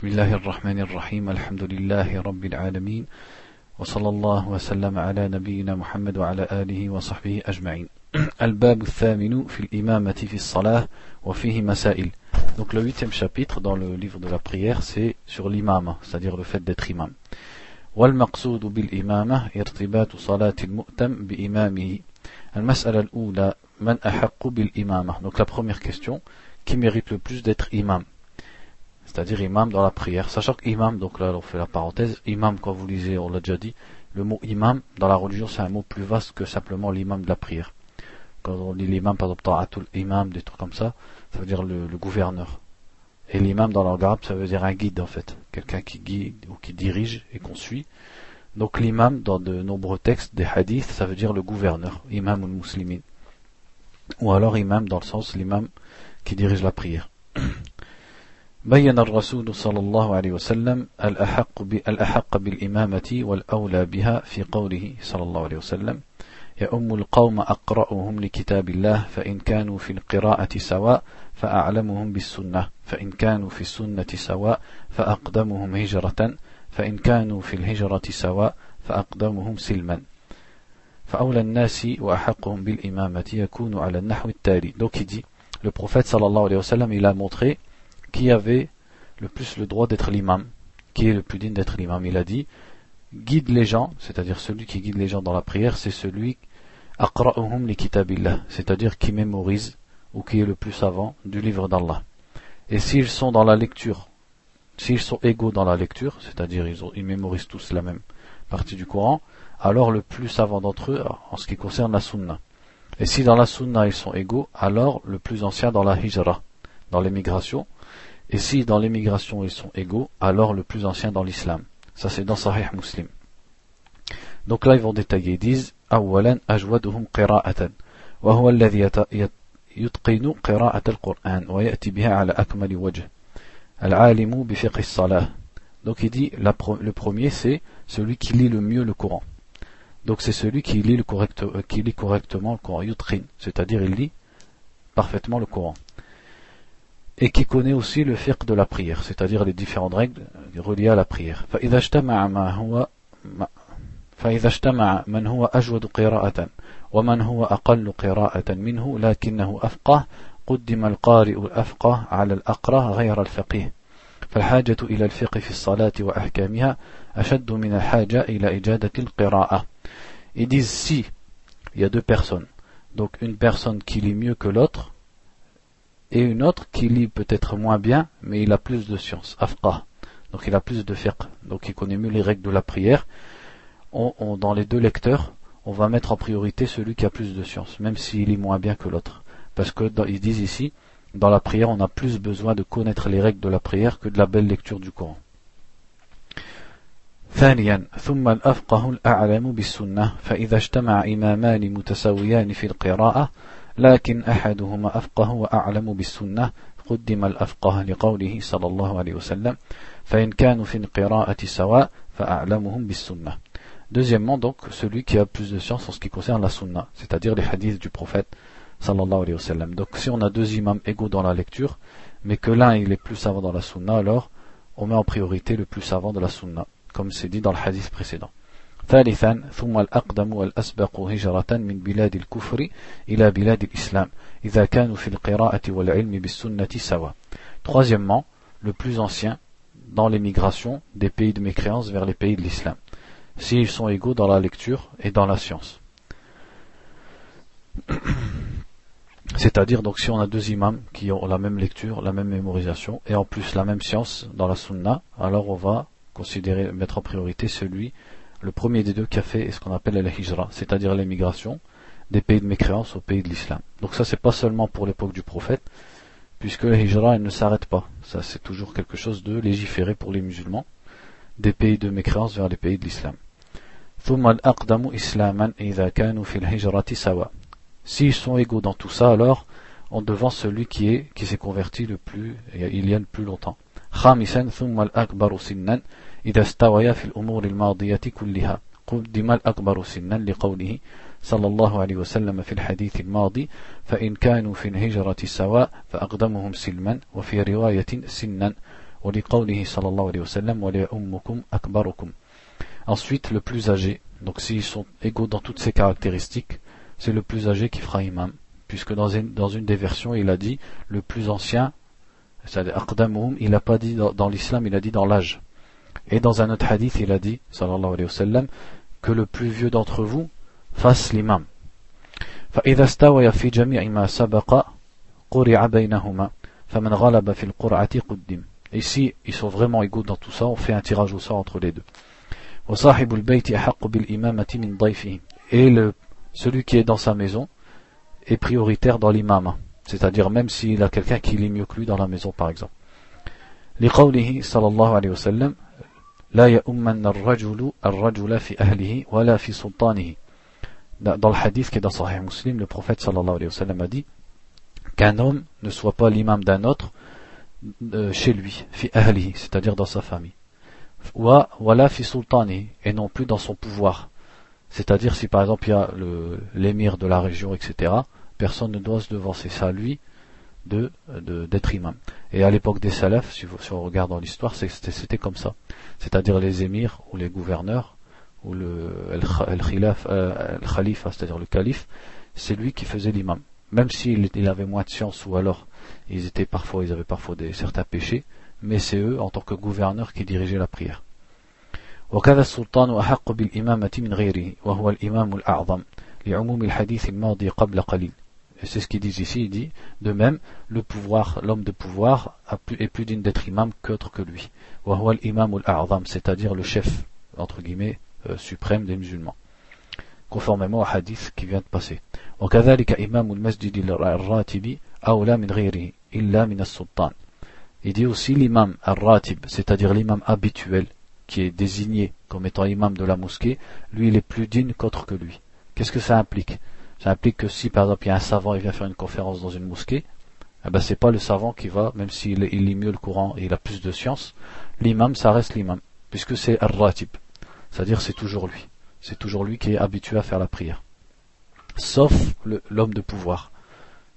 بسم الله الرحمن الرحيم الحمد لله رب العالمين وصلى الله وسلم على نبينا محمد وعلى آله وصحبه أجمعين الباب الثامن في الإمامة في الصلاة وفيه مسائل Donc le huitième chapitre dans le livre de la prière c'est sur l'imam, c'est-à-dire le fait d'être imam. والمقصود بالإمامة ارتباط صلاة المؤتم بإمامه المسألة الأولى من أحق بالإمامة Donc la première question, qui mérite le plus d'être imam? C'est-à-dire imam dans la prière. Sachant qu'imam, donc là on fait la parenthèse, imam quand vous lisez, on l'a déjà dit, le mot imam dans la religion c'est un mot plus vaste que simplement l'imam de la prière. Quand on lit l'imam, par exemple, imam, des trucs comme ça, ça veut dire le, gouverneur. Et l'imam dans arabe, ça veut dire un guide en fait, quelqu'un qui guide ou qui dirige et qu'on suit. Donc l'imam dans de nombreux textes des hadiths, ça veut dire le gouverneur, imam ou muslimin. Ou alors imam dans le sens l'imam qui dirige la prière. بين الرسول صلى الله عليه وسلم الأحق, الأحق بالإمامة والأولى بها في قوله صلى الله عليه وسلم يؤم القوم أقرأهم لكتاب الله فإن كانوا في القراءة سواء فأعلمهم بالسنة فإن كانوا في السنة سواء فأقدمهم هجرة فإن كانوا في الهجرة سواء فأقدمهم سلما. فأولى الناس وأحقهم بالإمامة يكون على النحو التالي. Donc il dit le prophète sallallahu alayhi wa sallam il a montré qui avait le plus le droit d'être l'imam, qui est le plus digne d'être l'imam. Il a dit, guide les gens, c'est-à-dire celui qui guide les gens dans la prière, c'est celui c'est-à-dire qui mémorise ou qui est le plus savant du livre d'Allah. Et s'ils sont dans la lecture, s'ils sont égaux dans la lecture, c'est-à-dire ils, ils mémorisent tous la même partie du Coran, alors le plus savant d'entre eux en ce qui concerne la sunna. Et si dans la sunna ils sont égaux, alors le plus ancien dans la hijra, dans l'émigration, et si dans l'émigration ils sont égaux, alors le plus ancien dans l'islam. Ça c'est dans Sahih Muslim. Donc là ils vont détailler, ils disent أولا أجودهم قراءة وهو الذي يتقن قراءة القرآن ويأتي بها على أكمل وجه العالم بفقه الصلاة Donc il dit le premier c'est celui qui lit le mieux le Coran. Donc c'est celui qui lit, le correct, qui lit correctement le Coran, yutrin, c'est-à-dire il lit parfaitement le Coran Et qui connaît aussi le fiqh de la prière, c'est-à-dire les différentes règles reliées à la prière. فإذا اجتمع ما هو فإذا اجتمع من هو أجود قراءة ومن هو أقل قراءة منه لكنه أفقه قدم القارئ الأفقه على الأقرأ غير الفقيه فالحاجة إلى الفقه في الصلاة وأحكامها أشد من الحاجة إلى إجادة القراءة. Ils disent si il y a deux personnes, donc une personne qui lit mieux que l'autre, et une autre qui lit peut-être moins bien, mais il a plus de science, afqah. Donc il a plus de fiqh, donc il connaît mieux les règles de la prière. On, dans les deux lecteurs, on va mettre en priorité celui qui a plus de science, même s'il lit moins bien que l'autre. Parce que ils disent ici, dans la prière, on a plus besoin de connaître les règles de la prière que de la belle lecture du Coran. ثانيا ثم الأفقه الأعلم بالسنة فإذا اجتمع إمامان متساويان في القراءة لكن أحدهما أفقه وأعلم بالسنة قدم الأفقه لقوله صلى الله عليه وسلم فإن كانوا في القراءة سواء فأعلمهم بالسنة Deuxièmement, donc, celui qui a plus de science en ce qui concerne la sunna, c'est-à-dire les hadiths du prophète, sallallahu alayhi wa sallam. Donc, si on a deux imams égaux dans la lecture, mais que l'un il est plus savant dans la sunna, alors on met en priorité le plus savant de la sunna, comme c'est dit dans le hadith précédent. ثالثا ثم الأقدم والأسبق هجرة من بلاد الكفر إلى بلاد الإسلام إذا كانوا في القراءة والعلم بالسنة سوا Troisièmement, le plus ancien dans l'émigration des pays de mécréance vers les pays de l'islam, s'ils sont égaux dans la lecture et dans la science. C'est-à-dire, donc, si on a deux imams qui ont la même lecture, la même mémorisation, et en plus la même science dans la sunna, alors on va considérer, mettre en priorité celui le premier des deux qui a fait ce qu'on appelle la hijra, c'est-à-dire l'émigration des pays de mécréance au pays de l'islam. Donc ça c'est pas seulement pour l'époque du prophète, puisque la hijra elle ne s'arrête pas. Ça c'est toujours quelque chose de légiféré pour les musulmans, des pays de mécréance vers les pays de l'islam. S'ils sont égaux dans tout ça, alors on devance celui qui qui s'est converti le plus il y a le plus longtemps. خامسا ثم الأكبر سنا إذا استويا في الأمور الماضية كلها. قدم الأكبر سنا لقوله صلى الله عليه وسلم في الحديث الماضي فإن كانوا في الهجرة سواء فأقدمهم سلما وفي رواية سنا ولقوله صلى الله عليه وسلم ولأمكم أكبركم. Ensuite le plus âgé. Donc s'ils sont égaux dans toutes ces caractéristiques c'est le plus âgé qui fera imam. Puisque dans une, dans une des versions il a dit le plus ancien il n'a pas dit dans, l'islam, il a dit dans l'âge. Et dans un autre hadith, il a dit, sallallahu alayhi wa sallam, que le plus vieux d'entre vous fasse l'imam. فإذا استوى في جميع ما سبق قرع بينهما فمن غلب في القرعة قدم Ici, ils sont vraiment égaux dans tout ça, on fait un tirage au sort entre les deux. وصاحب البيت أحق بالإمامة من ضيفه Et le, celui qui est dans sa maison est prioritaire dans l'imam, c'est-à-dire même s'il a quelqu'un qui lit mieux que lui dans la maison par exemple. لقوله صلى الله عليه وسلم لا يؤمن الرجل الرجل في أهله ولا في سلطانه dans le hadith qui est dans Sahih Muslim, le prophète sallallahu alayhi wa sallam a dit qu'un homme ne soit pas l'imam d'un autre euh, chez lui, fi ahlihi, c'est-à-dire dans sa famille. Wa wala fi sultani, et non plus dans son pouvoir. C'est-à-dire si par exemple il y a l'émir de la région, etc., personne ne doit se devancer ça à lui de d'être imam. Et à l'époque des salafs, si, si on regarde dans l'histoire, c'était comme ça. C'est-à-dire les émirs ou les gouverneurs ou le euh, khalifa, c'est-à-dire le calife, c'est lui qui faisait l'imam. Même s'il il avait moins de science ou alors ils étaient parfois, ils avaient parfois des, certains péchés, mais c'est eux en tant que gouverneurs qui dirigeaient la prière. وكذا السلطان أحق بالإمامة من غيره وهو الإمام الأعظم لعموم الحديث الماضي قبل قليل et c'est ce qu'il dit ici, il dit, de même, le pouvoir, l'homme de pouvoir est plus digne d'être imam qu'autre que lui. Wahwal imam al c'est-à-dire le chef, entre guillemets, euh, suprême des musulmans. Conformément au hadith qui vient de passer. Il dit aussi l'imam al-ratib, c'est-à-dire l'imam habituel, qui est désigné comme étant imam de la mosquée, lui il est plus digne qu'autre que lui. Qu'est-ce que ça implique? Ça implique que si par exemple il y a un savant il vient faire une conférence dans une mosquée eh ben c'est pas le savant qui va même s'il lit mieux le Coran et il a plus de science l'imam ça reste l'imam puisque c'est al-ratib c'est-à-dire c'est toujours lui. C'est toujours lui qui est habitué à faire la prière. Sauf l'homme de pouvoir.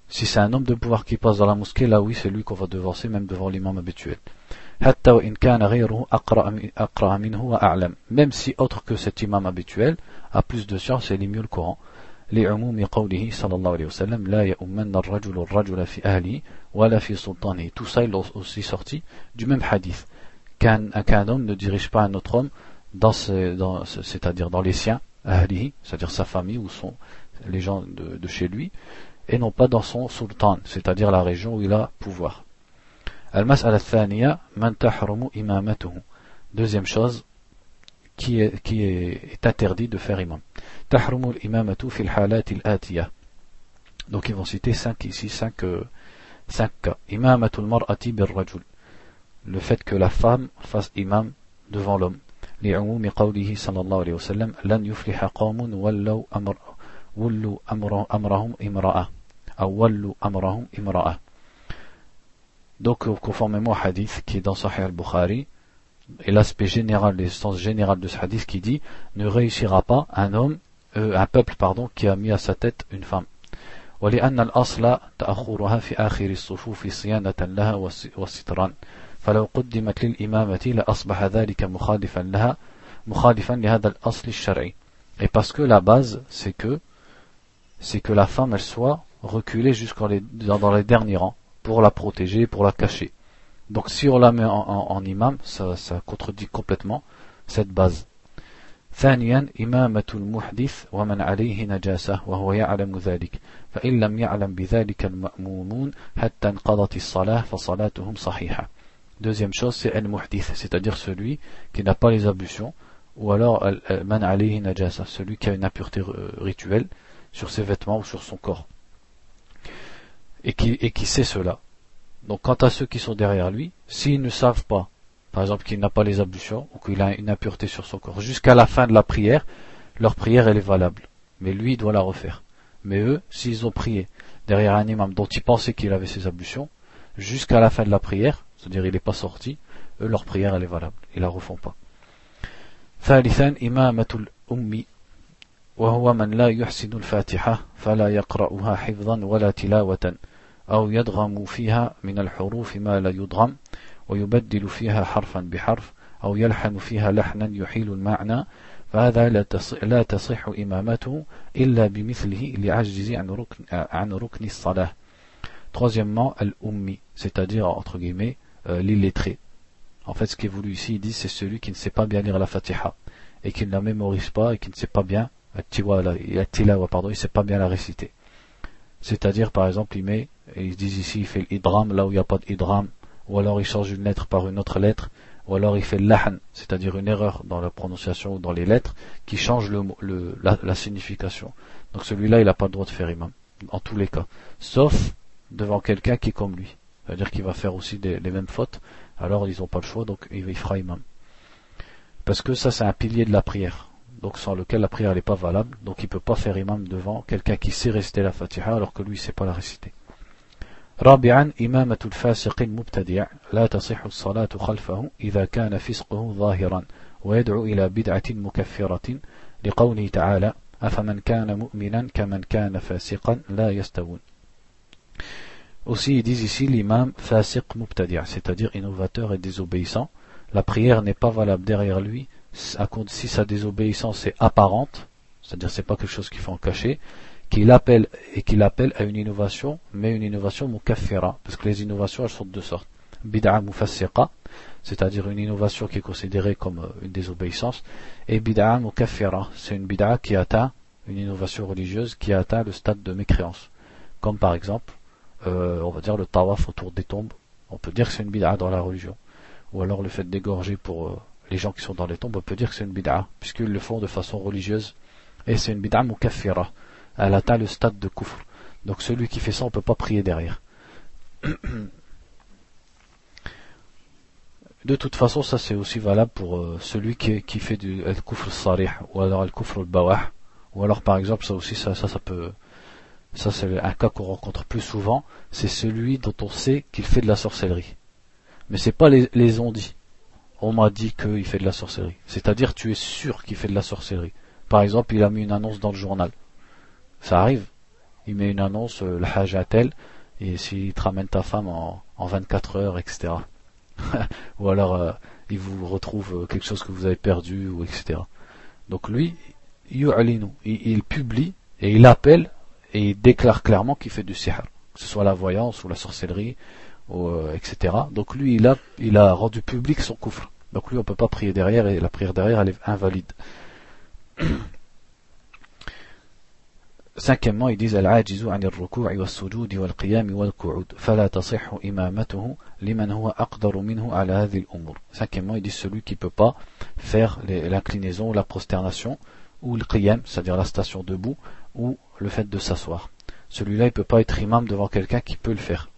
Si c'est un homme de pouvoir qui passe dans la mosquée, là oui, c'est lui qu'on va devancer, même devant l'imam habituel. Même si autre que cet imam habituel a plus de science et lit mieux le Coran. Tout ça il est aussi sorti du même hadith. Qu'un homme ne dirige pas un autre homme dans, c'est-à-dire dans les siens, c'est-à-dire sa famille ou son, les gens de, chez lui, et non pas dans son sultan, c'est-à-dire la région où il a pouvoir. Deuxième chose qui est, qui est, interdit de faire imam. Donc ils vont citer cinq ici, cinq, euh, cinq cas. Le fait que la femme fasse imam devant l'homme. لعموم قوله صلى الله عليه وسلم لن يفلح قوم ولوا أمر ولوا أمر أمرهم امرأة أو ولوا أمرهم امرأة Donc, conformément au hadith qui est dans Sahih al-Bukhari, et l'aspect général, l'essence générale de ce hadith qui dit ne réussira pas un homme, euh, un peuple pardon, qui a mis à sa tête une femme. ولأن الأصل تأخرها في آخر الصفوف صيانة لها وسترا فلو قدمت للإمامة لأصبح ذلك مخالفا لها مخالفا لهذا الأصل الشرعي et parce que la base c'est que c'est que la femme elle soit reculée jusqu'en les, dans, dans, les derniers rangs pour la protéger pour la cacher donc si on la met en, en, en imam ça, ça contredit complètement cette base ثانيا إمامة المحدث ومن عليه نجاسة وهو يعلم ذلك فإن لم يعلم بذلك المأمومون حتى انقضت الصلاة فصلاتهم صحيحة Deuxième chose, c'est al-muhdith, c'est-à-dire celui qui n'a pas les ablutions, ou alors man alayhi najasa, celui qui a une impureté euh, rituelle sur ses vêtements ou sur son corps, et qui, et qui sait cela. Donc quant à ceux qui sont derrière lui, s'ils ne savent pas, par exemple qu'il n'a pas les ablutions, ou qu'il a une impureté sur son corps, jusqu'à la fin de la prière, leur prière elle est valable. Mais lui il doit la refaire. Mais eux, s'ils ont prié derrière un imam dont ils pensaient qu'il avait ses ablutions, jusqu'à la fin de la prière, c'est-à-dire il n'est pas sorti, eux, leur prière elle est valable, ils la refont pas. ثالثا إمامة الأم وهو من لا يحسن الفاتحة فلا يقرأها حفظا ولا تلاوة أو يدغم فيها من الحروف ما لا يدغم ويبدل فيها حرفا بحرف أو يلحن فيها لحنا يحيل المعنى فهذا لا تصح إمامته إلا بمثله لعجز عن ركن, عن ركن الصلاة Troisièmement, al-ummi, c'est-à-dire, entre guillemets, euh, l'illettré. En fait, ce qui est voulu ici, il dit, c'est celui qui ne sait pas bien lire la fatiha, et qui ne la mémorise pas, et qui ne sait pas bien, pardon, il sait pas bien la réciter. C'est-à-dire, par exemple, il met, et ils disent ici, il fait l'idram là où il n'y a pas d'idram, ou alors il change une lettre par une autre lettre, ou alors il fait l'ahn, c'est-à-dire une erreur dans la prononciation ou dans les lettres, qui change le, la, signification. Donc celui-là, il n'a pas le droit de faire imam, en tous les cas. Sauf devant quelqu'un qui est comme lui. C'est-à-dire qu'il va faire aussi les mêmes fautes, alors ils n'ont pas le choix, donc il fera imam. Parce que ça, c'est un pilier de la prière, donc sans lequel la prière n'est pas valable, donc il ne peut pas faire imam devant quelqu'un qui sait réciter la fatiha alors que lui ne sait pas la réciter. رابعا إمامة الفاسق المبتدع لا تصح الصلاة خلفه إذا كان فسقه ظاهرا ويدعو إلى بدعة مكفرة لقوله تعالى أفمن كان مؤمنا كمن كان فاسقا لا يستوون Aussi, ils disent ici l'imam fasiq mubtadi', c'est-à-dire innovateur et désobéissant. La prière n'est pas valable derrière lui si sa désobéissance est apparente, c'est-à-dire c'est pas quelque chose qu'il faut en cacher, qu'il appelle et qu'il appelle à une innovation, mais une innovation mukaffira, parce que les innovations elles sont de deux sortes. Bid'a mufassiqa, c'est-à-dire une innovation qui est considérée comme euh, une désobéissance, et bid'a mukaffira, c'est une bid'a qui atteint une innovation religieuse qui atteint le stade de mécréance. Comme par exemple, euh, on va dire le tawaf autour des tombes, on peut dire que c'est une bid'a dans la religion. Ou alors le fait d'égorger pour euh, les gens qui sont dans les tombes, on peut dire que c'est une bid'a, puisqu'ils le font de façon religieuse, et c'est une bid'a mukaffira elle atteint le stade de kufr. Donc celui qui fait ça, on ne peut pas prier derrière. De toute façon, ça c'est aussi valable pour euh, celui qui, fait du al-kufr sarih ou alors al-kufr al-bawah ou alors par exemple ça aussi ça peut ça c'est un cas qu'on rencontre plus souvent, c'est celui dont on sait qu'il fait de la sorcellerie. Mais c'est pas les, les on dit. On m'a dit qu'il fait de la sorcellerie. C'est-à-dire tu es sûr qu'il fait de la sorcellerie. Par exemple, il a mis une annonce dans le journal. Ça arrive. Il met une annonce, euh, le et s'il te ramène ta femme en, en 24 heures, etc. ou alors euh, il vous retrouve euh, quelque chose que vous avez perdu, ou etc. Donc lui, il, il publie et il appelle et il déclare clairement qu'il fait du sihr, que ce soit la voyance ou la sorcellerie, ou, etc. Donc lui, il a, il a rendu public son coufre. Donc lui, on peut pas prier derrière et la prière derrière, elle est invalide. Cinquièmement, ils disent Al-ajizu anir wa sujudi wal qiyami fala imamatuhu liman huwa aqdaru ala al-umur. Cinquièmement, ils disent celui qui peut pas faire l'inclinaison ou la prosternation, ou le qiyam, c'est-à-dire la station debout, ou le fait de s'asseoir. Celui-là, il peut pas être imam devant quelqu'un qui peut le faire.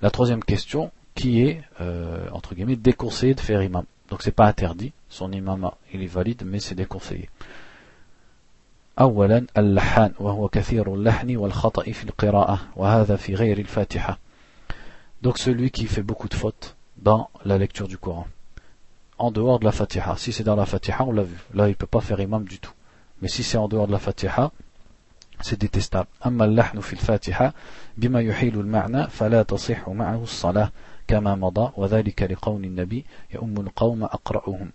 La troisième question, qui est, euh, entre guillemets, déconseillé de faire imam. Donc c'est pas interdit, son imama il est valide, mais c'est déconseillé. أولا اللحان وهو كثير اللحن والخطأ في القراءة وهذا في غير الفاتحة donc celui qui fait beaucoup de fautes dans la lecture du Coran en dehors de la Fatiha si c'est dans la Fatiha on l'a vu là il peut pas faire imam du tout mais si c'est en dehors de la Fatiha c'est détestable أما اللحن في الفاتحة بما يحيل المعنى فلا تصح معه الصلاة كما مضى وذلك لقول النبي يؤم القوم أقرأهم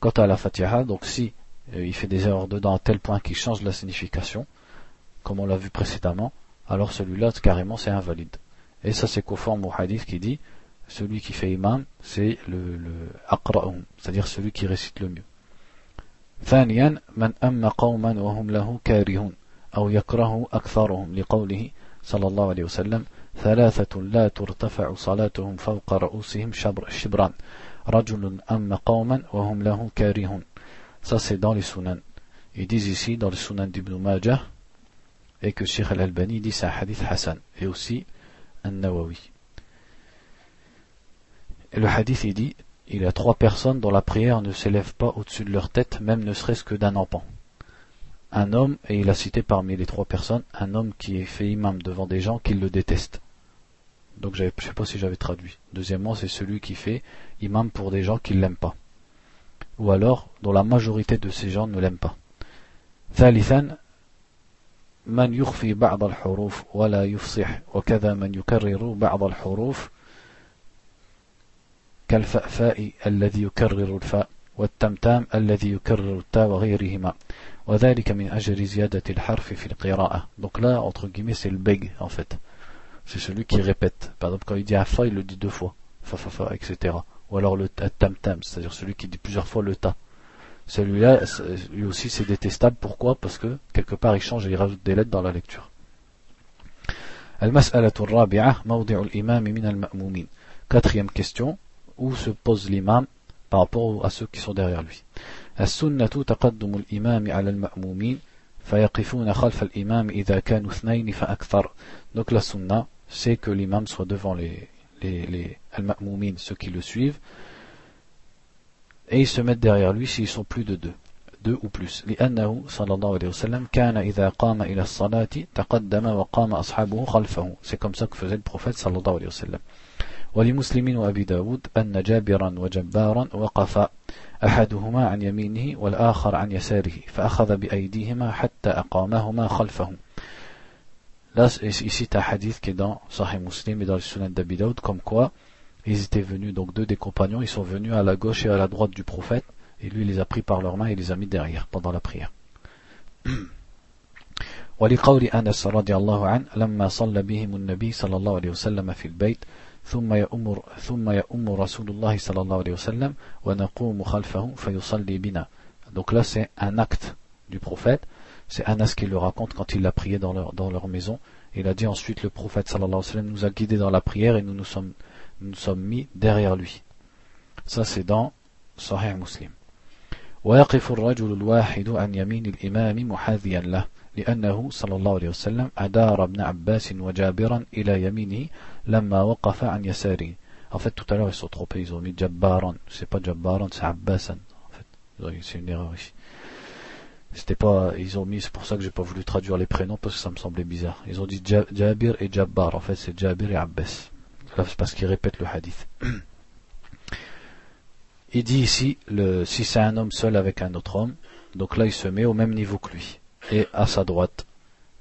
Quant à la Fatiha, donc si euh, il fait des erreurs dedans à tel point qu'il change la signification, comme on l'a vu précédemment, alors celui-là carrément c'est invalide. Et ça c'est conforme au hadith qui dit celui qui fait imam, c'est le, le aqra'um, c'est-à-dire celui qui récite le mieux. ثانيا من أما قوما وهم له كارهون أو يكره أكثرهم لقوله صلى الله عليه وسلم ثلاثة لا ترتفع صلاتهم فوق رؤوسهم شبر شبران رجل أما قوما وهم له كارهون Ça c'est dans les sunan. Ils disent ici dans le sunan d'Ibn Majah et que Sheikh al-Albani dit c'est un hadith Hassan et aussi un Nawawi. Et le hadith il dit il y a trois personnes dont la prière ne s'élève pas au-dessus de leur tête, même ne serait-ce que d'un empan. Un homme, et il a cité parmi les trois personnes, un homme qui est fait imam devant des gens qui le détestent. Donc je ne sais pas si j'avais traduit. Deuxièmement, c'est celui qui fait imam pour des gens qui ne l'aiment pas. Ou alors, dont la majorité de ces gens ne l'aiment pas. ثالثا من يخفي بعض الحروف ولا يفصح وكذا من يكرر بعض الحروف كالفأفاء الذي يكرر الفاء والتمتام الذي يكرر التاء وغيرهما Donc là, entre guillemets, c'est le beg, en fait. C'est celui qui répète. Par exemple, quand il dit afa, il le dit deux fois. Fa, fa, fa, etc. Ou alors le tam tam, c'est-à-dire celui qui dit plusieurs fois le ta. Celui-là, lui aussi, c'est détestable. Pourquoi? Parce que, quelque part, il change et il rajoute des lettres dans la lecture. Quatrième question, où se pose l'imam par rapport à ceux qui sont derrière lui? السنة تقدم الإمام على المأمومين فيقفون خلف الإمام إذا كانوا اثنين فأكثر. Donc la sunna, c'est que l'imam soit devant les, les, les al-ma'moumin, ceux qui le suivent, et ils se mettent derrière lui s'ils sont plus de deux, deux ou plus. لأنه صلى الله عليه وسلم كان إذا قام إلى الصلاة تقدم وقام أصحابه خلفه. C'est comme ça que faisait le prophète صلى الله عليه وسلم. ولمسلم وأبي داود أن جابرا وجبارا وقفا أحدهما عن يمينه والآخر عن يساره فأخذ بأيديهما حتى أقامهما خلفه Là, ici, as un hadith qui est dans Sahih Muslim et dans le Sunan d'Abi comme quoi ils étaient venus, donc deux des compagnons, ils sont venus à la gauche et à la droite du prophète, et lui il les a pris par leurs mains et les a mis derrière pendant la prière. ولقول أنس رضي الله عنه لما صلى بهم النبي صلى الله عليه وسلم في البيت ثم يأمر ثم يأمر رسول الله صلى الله عليه وسلم ونقوم خلفه فيصلي بنا donc là c'est un acte du prophète c'est Anas qui le raconte quand il a prié dans leur, dans leur maison il a dit ensuite le prophète sallallahu alayhi wa sallam nous a guidés dans la prière et nous nous sommes, nous, nous sommes mis derrière lui ça c'est dans Sahih Muslim ويقف الرجل الواحد عن يمين الإمام محاذيا له لأنه صلى الله عليه وسلم أدار ابن عباس وجابرا إلى يمينه لما وقف عن يساره En fait, tout à l'heure, ils sont trompés. Ils ont mis Jabbaran. C'est pas Jabbaran, c'est Abbasan. En fait, c'est une erreur ici. C'était pas, ils ont mis, c'est pour ça que j'ai pas voulu traduire les prénoms parce que ça me semblait bizarre. Ils ont dit Jabir et Jabbar. En fait, c'est Jabir et Abbas. Là, c'est parce qu'ils répètent le hadith. Il dit ici, le, si c'est un homme seul avec un autre homme, donc là, il se met au même niveau que lui et à sa droite.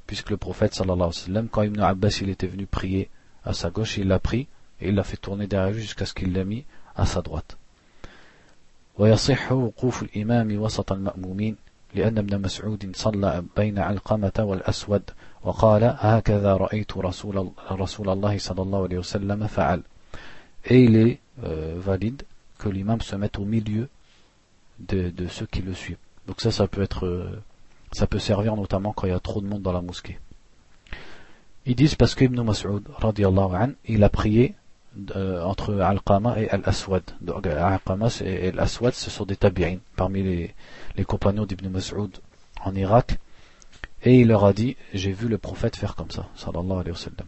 Puisque le prophète sallallahu alayhi wa sallam, quand Ibn Abbas il était venu prier à sa gauche, il l'a pris et il l'a fait tourner derrière lui jusqu'à ce qu'il l'a mis à sa droite. ويصح وقوف الإمام وسط المأمومين لأن ابن مسعود صلى بين علقمة والأسود وقال هكذا رأيت رسول, رسول الله صلى الله عليه وسلم فعل Et il est euh, valide que l'imam se mette au milieu de, de ceux qui le suivent. Donc ça, ça peut être euh, Ça peut servir notamment quand il y a trop de monde dans la mosquée. Ils disent parce qu'Ibn Mas'ud, an, il a prié euh, entre Al-Qama et Al-Aswad. Donc Al-Qama et Al-Aswad, ce sont des tabi'in parmi les, les compagnons d'Ibn Mas'ud en Irak. Et il leur a dit, j'ai vu le prophète faire comme ça, sallallahu alayhi wa sallam.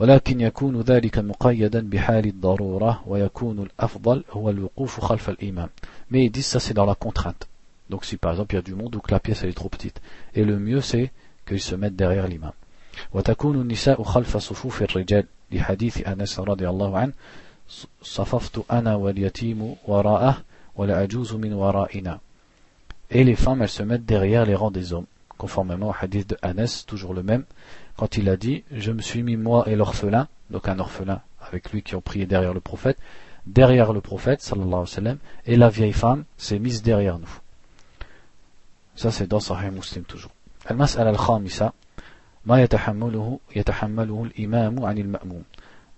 ولكن يكون ذلك مقيدا بحال الضرورة ويكون الأفضل هو الوقوف خلف الإمام. Mais ils disent ça c'est dans la contrainte. Donc si par exemple il y a du monde ou que la pièce elle est trop petite. Et le mieux c'est qu'ils se mettent derrière l'imam. وتكون النساء خلف صفوف الرجال لحديث أنس رضي الله عنه صففت أنا واليتيم وراءه والعجوز من ورائنا Et les femmes, elles se mettent derrière les rangs des hommes, conformément au hadith de Anas, toujours le même, quand il a dit Je me suis mis moi et l'orphelin, donc un orphelin avec lui qui ont prié derrière le prophète, derrière le prophète, sallallahu alayhi wa sallam, et la vieille femme s'est mise derrière nous. Ça, c'est dans Sahih Muslim toujours. المسألة الخامسة ما يتحمله يتحمله الإمام عن المأموم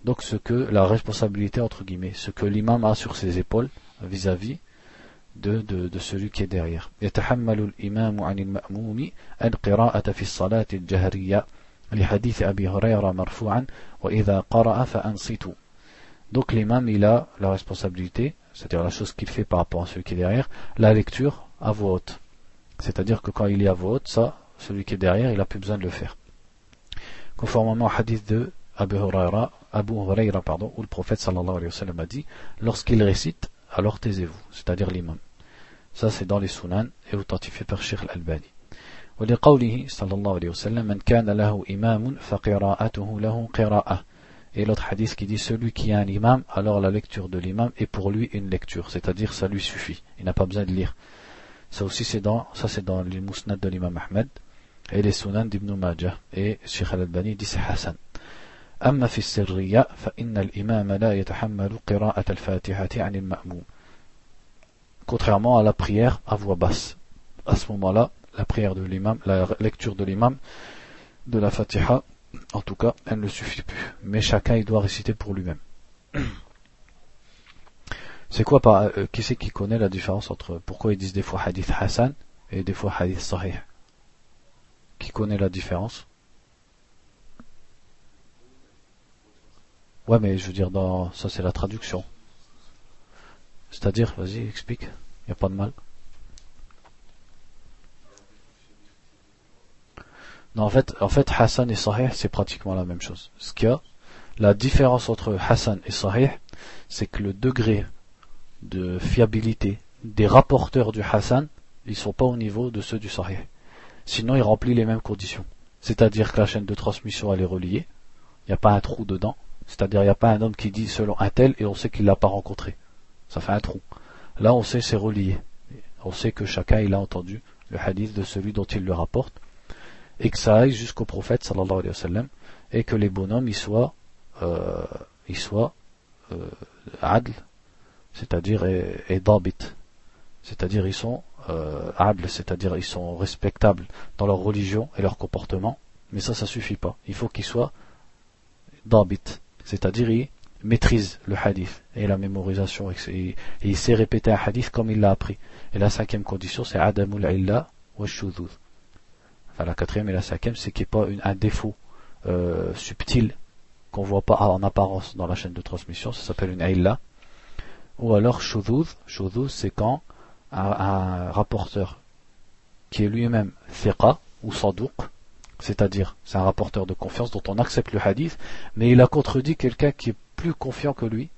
donc ce que la responsabilité entre guillemets ce que l'imam a sur ses épaules vis-à-vis de, de, de celui qui est derrière يتحمل الإمام عن المأموم القراءة في الصلاة الجهرية لحديث أبي هريرة مرفوعا وإذا قرأ فأنصتوا donc l'imam il a la responsabilité c'est-à-dire la chose qu'il fait par rapport à celui qui est derrière la lecture à voix haute c'est-à-dire que quand il est à voix haute, ça, celui qui est derrière, il n'a plus besoin de le faire. Conformément au hadith de Abu Huraira, Abu Huraira pardon, où le prophète sallallahu alayhi wa sallam a dit Lorsqu'il récite, alors taisez-vous, c'est-à-dire l'imam. Ça, c'est dans les sunan et authentifié par Sheikh al-Albani. ولقوله صلى الله عليه وسلم من كان له إمام فقراءته له قراءة et l'autre hadith qui dit celui qui a un imam alors la lecture de l'imam est pour lui une lecture c'est-à-dire ça lui suffit il n'a pas besoin de lire ça aussi, c'est dans, ça c'est dans les mousnad de l'imam Ahmed. et les Sunan d'Ibn Majah et Sheikh al-Albani dit c'est Hassan أما في السرية فإن الإمام لا يتحمل قراءة الفاتحة عن المأموم contrairement à la prière à voix basse à ce moment-là la prière de l'imam la lecture de l'imam de la Fatiha en tout cas elle ne suffit plus mais chacun il doit réciter pour lui-même c'est quoi par, euh, qui c'est qui connaît la différence entre pourquoi ils disent des fois hadith Hassan et des fois hadith Sahih? Qui connaît la différence? Ouais, mais je veux dire, dans ça c'est la traduction. C'est-à-dire, vas-y, explique. Il n'y a pas de mal. Non, en fait, en fait, Hassan et Sahih, c'est pratiquement la même chose. Ce qu'il y a, la différence entre Hassan et Sahih, c'est que le degré de fiabilité des rapporteurs du Hassan, ils sont pas au niveau de ceux du Sahih. Sinon, il remplit les mêmes conditions. C'est-à-dire que la chaîne de transmission, elle est reliée. Il n'y a pas un trou dedans. C'est-à-dire, il n'y a pas un homme qui dit selon un tel et on sait qu'il l'a pas rencontré. Ça fait un trou. Là, on sait c'est relié. On sait que chacun, il a entendu le hadith de celui dont il le rapporte. Et que ça aille jusqu'au prophète, sallallahu alayhi wa sallam, et que les bonhommes, ils soient, euh, ils soient, euh, adl, c'est-à-dire, et, et dabit. C'est-à-dire, ils sont euh, c'est-à-dire ils sont respectables dans leur religion et leur comportement, mais ça, ça suffit pas. Il faut qu'ils soient dabit, c'est-à-dire ils maîtrisent le hadith et la mémorisation, et, il sait répéter un hadith comme il l'a appris. Et la cinquième condition, c'est adamul illa wa. Enfin, la quatrième et la cinquième, c'est qu'il n'y ait pas un défaut euh, subtil qu'on voit pas en apparence dans la chaîne de transmission, ça s'appelle une illa. Ou alors shudud c'est quand un, rapporteur qui est lui-même thiqa ou saduq, c'est-à-dire c'est un rapporteur de confiance dont on accepte le hadith, mais il a contredit quelqu'un qui est plus confiant que lui,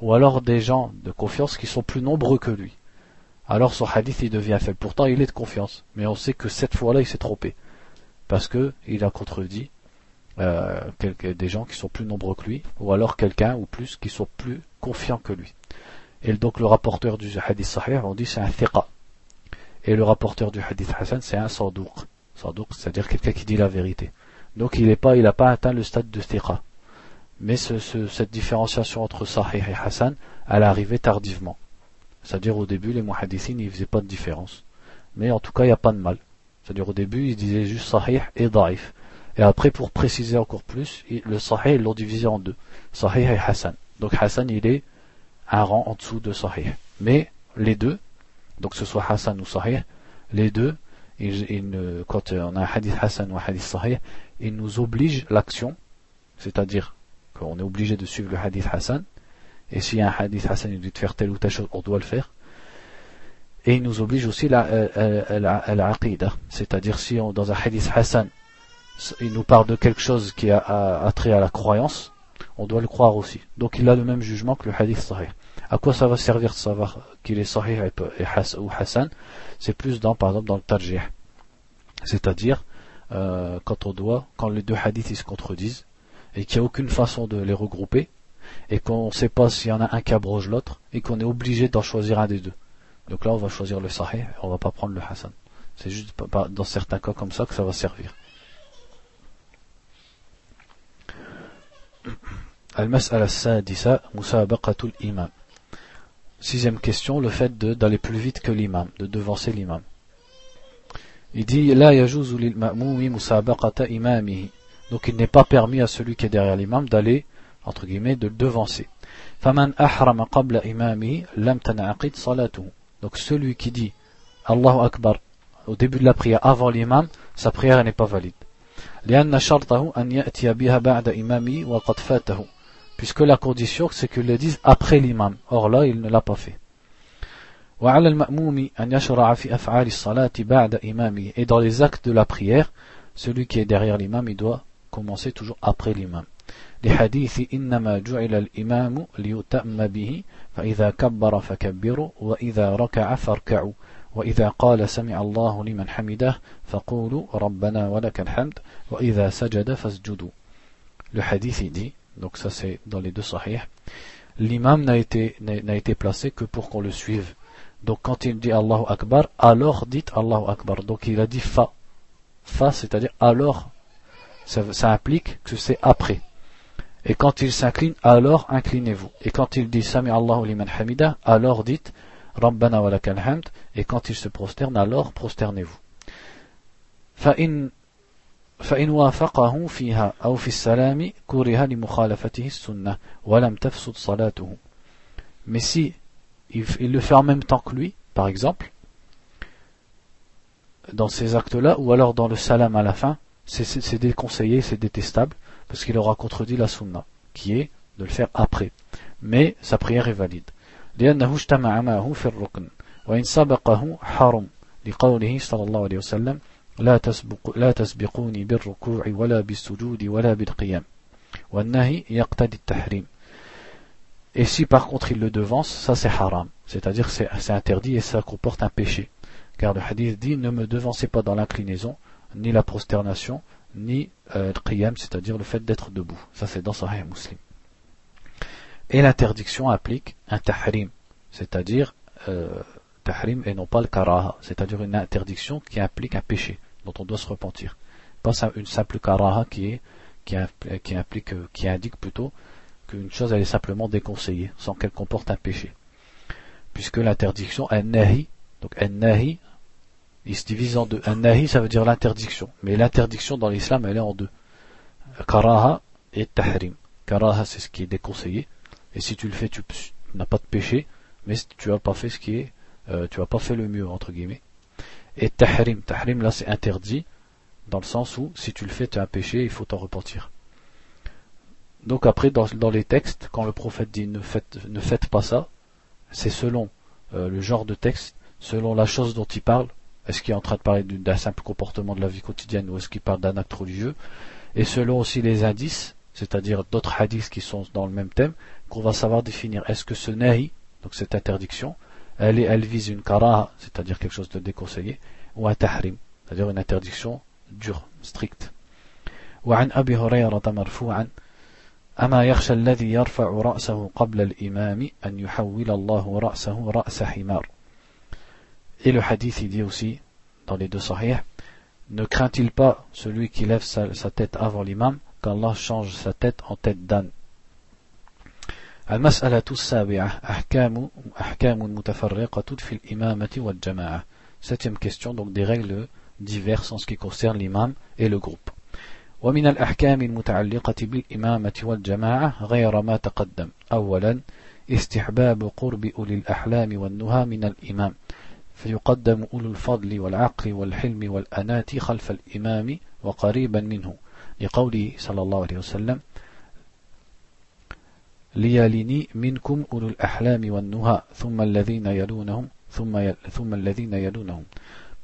ou alors des gens de confiance qui sont plus nombreux que lui. Alors son hadith il devient faible. Pourtant il est de confiance, mais on sait que cette fois-là il s'est trompé, parce que il a contredit euh, des gens qui sont plus nombreux que lui, ou alors quelqu'un ou plus qui sont plus confiants que lui. Et donc le rapporteur du hadith sahih, on dit c'est un thiqa. Et le rapporteur du hadith hasan, c'est un sadouk. Sadouk, c'est-à-dire quelqu'un qui dit la vérité. Donc il n'a pas, il pas atteint le stade de thiqa. Mais ce, cette différenciation entre sahih et hasan, elle est arrivée tardivement. C'est-à-dire au début, les muhaddithines, ils faisaient pas de différence. Mais en tout cas, il n'y a pas de mal. C'est-à-dire au début, ils disaient juste sahih et daif. Et après, pour préciser encore plus, le sahih, ils l'ont divisé en deux. Sahih et hasan. Donc hasan, il est un rang en dessous de Sahih. Mais les deux, donc ce soit Hassan ou Sahih, les deux, quand on a un hadith Hassan ou un hadith Sahih, ils nous obligent l'action, c'est-à-dire qu'on est obligé de suivre le hadith Hassan, et a un hadith Hassan, il dit de faire telle ou telle chose, on doit le faire. Et il nous oblige aussi la, euh, c'est-à-dire si on, dans un hadith Hassan, il nous parle de quelque chose qui a trait à la croyance, on doit le croire aussi. Donc il a le même jugement que le hadith sahih. À quoi ça va servir de savoir qu'il est sahih ou hassan C'est plus dans, par exemple, dans le tarjih. C'est-à-dire, euh, quand on doit, quand les deux hadiths se contredisent, et qu'il n'y a aucune façon de les regrouper, et qu'on ne sait pas s'il y en a un qui abroge l'autre, et qu'on est obligé d'en choisir un des deux. Donc là, on va choisir le sahih, on va pas prendre le hassan. C'est juste dans certains cas comme ça que ça va servir. Sixième question, le fait d'aller plus vite que l'imam, de devancer l'imam. Il dit donc il n'est pas permis à celui qui est derrière l'imam d'aller entre guillemets de devancer. Donc celui qui dit Allahu Akbar au début de la prière avant l'imam, sa prière n'est pas valide puisque la condition c'est qu'ils le disent après l'imam. Or là, il ne l'a pas fait. Et dans les actes de la prière, celui qui est derrière l'imam, il doit commencer toujours après l'imam. لحديث إنما جعل الإمام ليتأم به فإذا كبر فكبروا وإذا ركع فاركعوا وإذا قال سمع الله لمن حمده فقولوا ربنا ولك الحمد وإذا سجد فاسجدوا Le hadith dit donc ça c'est dans les deux sahih, l'imam n'a été, n'a été placé que pour qu'on le suive. Donc quand il dit Allahu Akbar, alors dites Allahu Akbar. Donc il a dit fa. fa, c'est-à-dire alors, ça, ça implique que c'est après. Et quand il s'incline, alors inclinez-vous. Et quand il dit Sami Allahu liman hamida, alors dites Rabbana wa lakal hamd. Et quand il se prosterne, alors prosternez-vous. فإن فإن وافقه فيها أو في السلام كره لمخالفته السنة ولم تفسد صلاته. Mais si il, il le fait en même temps que lui, par exemple, dans ces actes-là, ou alors dans le salam à la fin, c'est déconseillé, c'est détestable, parce qu'il aura contredit la sunna, qui est de le faire après. Mais sa prière est valide. لأنه اجتمع معه في الركن وإن سبقه حرم لقوله صلى الله عليه وسلم لا, تسبق لا تسبقوني بالركوع ولا بالسجود ولا بالقيام والنهي يقتدي التحريم Et si par contre il le devance, ça c'est haram, c'est-à-dire c'est interdit et ça comporte un péché. Car le hadith dit ne me devancez pas dans l'inclinaison, ni la prosternation, ni euh, le qiyam, c'est-à-dire le fait d'être debout. Ça c'est dans Sahih Muslim. Et l'interdiction applique un tahrim, c'est-à-dire euh, tahrim et non pas le karaha, c'est-à-dire une interdiction qui implique un péché dont on doit se repentir. Pas une simple karaha qui est qui, implique qui indique plutôt qu'une chose est simplement déconseillée sans qu'elle comporte un péché. Puisque l'interdiction un nahi, donc nahi il se divise en deux. Un nahi, ça veut dire l'interdiction. Mais l'interdiction dans l'islam, elle est en deux. Karaha et tahrim. Karaha, c'est ce qui est déconseillé. Et si tu le fais, tu, n'as pas de péché. Mais tu n'as pas fait ce qui est, euh, tu n'as pas fait le mieux, entre guillemets. Et tahrim. Tahrim, là, c'est interdit. Dans le sens où, si tu le fais, tu as un péché, il faut t'en repentir. Donc après, dans, les textes, quand le prophète dit ne faites, ne faites pas ça, c'est selon euh, le genre de texte, selon la chose dont il parle, est-ce qu'il est en train de parler d'un simple comportement de la vie quotidienne ou est-ce qu'il parle d'un acte religieux Et selon aussi les indices, c'est-à-dire d'autres hadiths qui sont dans le même thème, qu'on va savoir définir. Est-ce que ce nahi, donc cette interdiction, elle, elle vise une karaha, c'est-à-dire quelque chose de déconseillé, ou un tahrim, c'est-à-dire une interdiction dure, stricte. وعن أبي هريرة مرفوعا أما يخشى الذي يرفع رأسه قبل الإمام أن يحول الله رأسه رأس حمار et le hadith il dit aussi, dans les deux sahih, ne craint-il pas celui qui lève sa, tête avant l'imam, qu'Allah change sa tête en tête d'âne المسألة السابعة أحكام أحكام متفرقة في الإمامة والجماعة Septième question, donc des règles diverses en ce qui concerne l'imam et le groupe. ومن الأحكام المتعلقة بالإمامة والجماعة غير ما تقدم. أولا استحباب قرب أولي الأحلام والنهى من الإمام فيقدم أولو الفضل والعقل والحلم والأنات خلف الإمام وقريبا منه لقوله صلى الله عليه وسلم ليالني منكم أولو الأحلام والنهى ثم الذين يلونهم ثم, ثم الذين يلونهم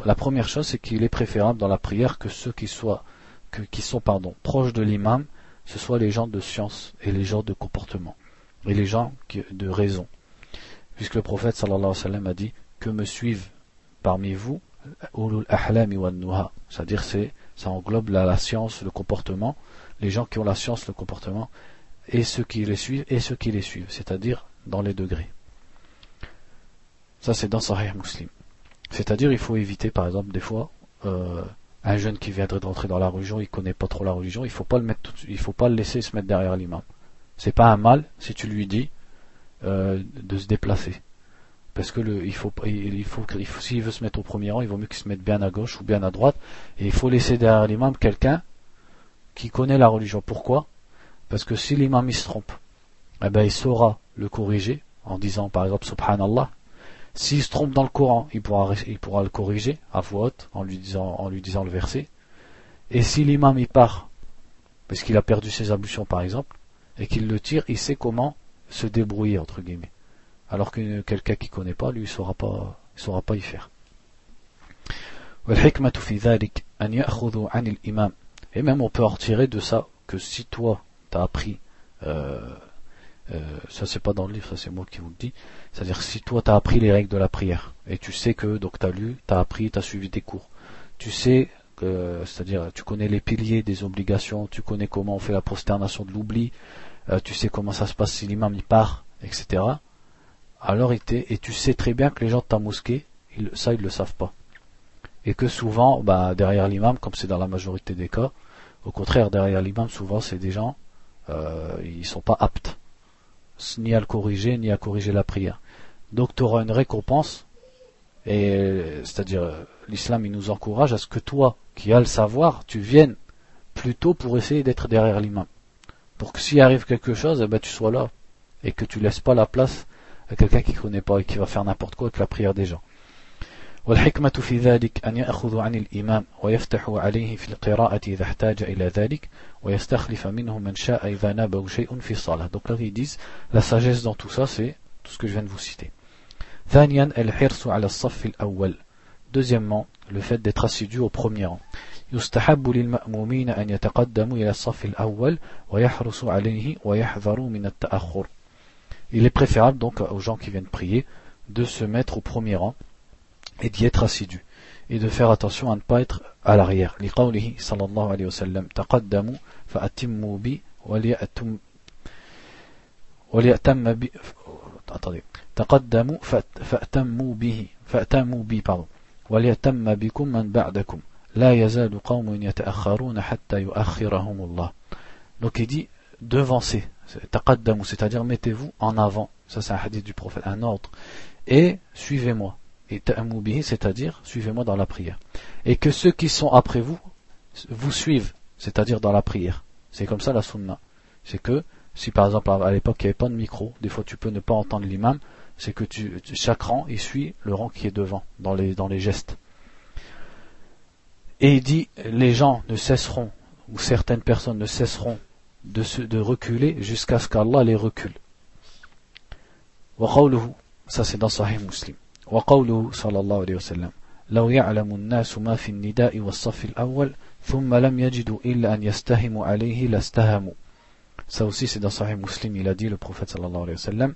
La première chose, c'est qu'il est préférable dans la prière que ceux qui, soient, que, qui sont pardon, proches de l'imam, ce soient les gens de science et les gens de comportement, et les gens de raison. Puisque le prophète sallallahu alayhi wa sallam a dit que me suivent parmi vous c'est-à-dire c'est ça englobe la, science, le comportement, les gens qui ont la science, le comportement, et ceux qui les suivent et ceux qui les suivent, c'est-à-dire dans les degrés. Ça c'est dans Sahih Muslim. C'est-à-dire il faut éviter par exemple des fois euh, un jeune qui viendrait d'entrer dans la religion, il connaît pas trop la religion, il faut pas le mettre, il faut pas le laisser se mettre derrière l'imam. C'est pas un mal si tu lui dis euh, de se déplacer parce que il faut, s'il veut se mettre au premier rang, il vaut mieux qu'il se mette bien à gauche ou bien à droite, et il faut laisser derrière l'imam quelqu'un qui connaît la religion. Pourquoi? Parce que si l'imam il se trompe, eh ben il saura le corriger en disant par exemple Subhanallah. S'il se trompe dans le Coran, il pourra, le corriger à voix haute en lui disant, le verset. Et si l'imam il part, parce qu'il a perdu ses ablutions par exemple, et qu'il le tire, il sait comment se débrouiller entre guillemets alors que quelqu'un qui ne connaît pas, lui, il ne saura pas, saura pas y faire. Et même on peut en retirer de ça que si toi, appris, euh, euh, ça c'est pas dans le livre, ça c'est moi qui vous le dis, c'est-à-dire si toi tu as appris les règles de la prière, et tu sais que, donc tu as lu, tu as appris, tu as suivi des cours, tu sais que, c'est-à-dire tu connais les piliers des obligations, tu connais comment on fait la prosternation de l'oubli, euh, tu sais comment ça se passe si l'imam y part, etc alors et tu sais très bien que les gens de ta mosquée, ça ils le savent pas. et que souvent, bah, derrière l'imam, comme c'est dans la majorité des cas, au contraire, derrière l'imam, souvent, c'est des gens, euh, ils sont pas aptes, ni à le corriger, ni à corriger la prière. Donc, tu auras une récompense, et c'est-à-dire, l'islam, il nous encourage à ce que toi, qui as le savoir, tu viennes plutôt pour essayer d'être derrière l'imam. Pour que s'il arrive quelque chose, eh ben, tu sois là, et que tu laisses pas la place à quelqu'un qui connaît pas et qui va faire n'importe quoi avec la prière des gens. والحكمة في ذلك أن يأخذوا عن الإمام ويفتحوا عليه في القراءة إذا احتاج إلى ذلك ويستخلف منه من شاء إذا نابه شيء في الصلاة. Donc là ils disent la sagesse dans tout ça c'est tout ce que je viens de vous citer. ثانيا الحرص على الصف الأول deuxièmement le fait d'être assidu au premier rang. يستحب للمأمومين أن يتقدموا إلى الصف الأول ويحرصوا عليه ويحذروا من التأخر il est préférable donc aux gens qui viennent prier de se mettre au premier rang et d'y être assidu et de faire attention à ne pas être à l'arrière. لقوله صلى الله عليه وسلم تقدموا فأتموا بي وليأتم وليأتم بي attendez تقدموا فأتموا به فأتموا بي pardon وليأتم بكم من بعدكم لا يزال قوم يتأخرون حتى يؤخرهم الله donc il dit devancez taqaddamu c'est-à-dire mettez-vous en avant ça c'est un hadith du prophète un ordre et suivez-moi et c'est-à-dire suivez-moi dans la prière. Et que ceux qui sont après vous vous suivent, c'est-à-dire dans la prière. C'est comme ça la sunna. C'est que si par exemple à l'époque il n'y avait pas de micro, des fois tu peux ne pas entendre l'imam, c'est que tu, chaque rang il suit le rang qui est devant dans les, dans les gestes. Et il dit les gens ne cesseront ou certaines personnes ne cesseront de, de reculer jusqu'à ce qu'Allah les recule. Ça c'est dans Sahih Muslim. وقوله صلى الله عليه وسلم لو يعلم الناس ما في النداء والصف الأول ثم لم يجدوا إلا أن يستهموا عليه لاستهموا Ça aussi c'est dans Sahih Muslim, il a dit le prophète sallallahu alayhi wa sallam,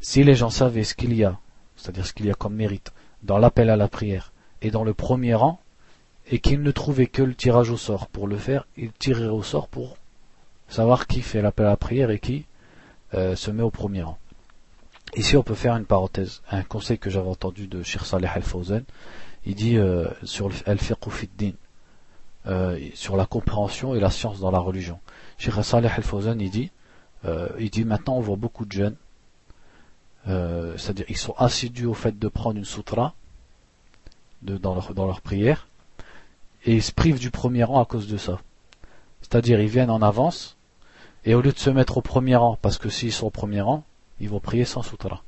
si les gens savaient ce qu'il y a, c'est-à-dire ce qu'il y a comme mérite, dans l'appel à la prière et dans le premier rang, et qu'ils ne trouvaient que le tirage au sort pour le faire, ils tireraient au sort pour savoir qui fait l'appel à la prière et qui euh, se met au premier rang. Ici, on peut faire une parenthèse. Un conseil que j'avais entendu de Shir Saleh Al-Fawzan, il dit euh, sur Al-Fiqh euh, sur la compréhension et la science dans la religion. Shir Saleh Al-Fawzan, il dit, euh, il dit maintenant on voit beaucoup de jeunes, euh, c'est-à-dire ils sont assidus au fait de prendre une sutra dans, leur, dans leur prière, et ils se privent du premier rang à cause de ça. C'est-à-dire ils viennent en avance, et au lieu de se mettre au premier rang, parce que s'ils sont au premier rang, ils vont prier sans sutra.